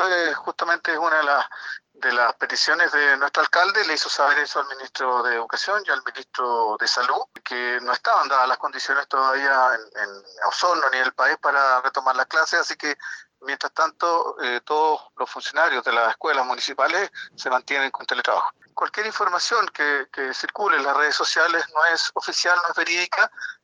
eso es justamente una de las de las peticiones de nuestro alcalde, le hizo saber eso al ministro de Educación y al ministro de Salud, que no estaban dadas las condiciones todavía en, en Osorno ni en el país para retomar las clases, así que mientras tanto eh, todos los funcionarios de las escuelas municipales se mantienen con teletrabajo. Cualquier información que, que circule en las redes sociales no es oficial, no es verídica,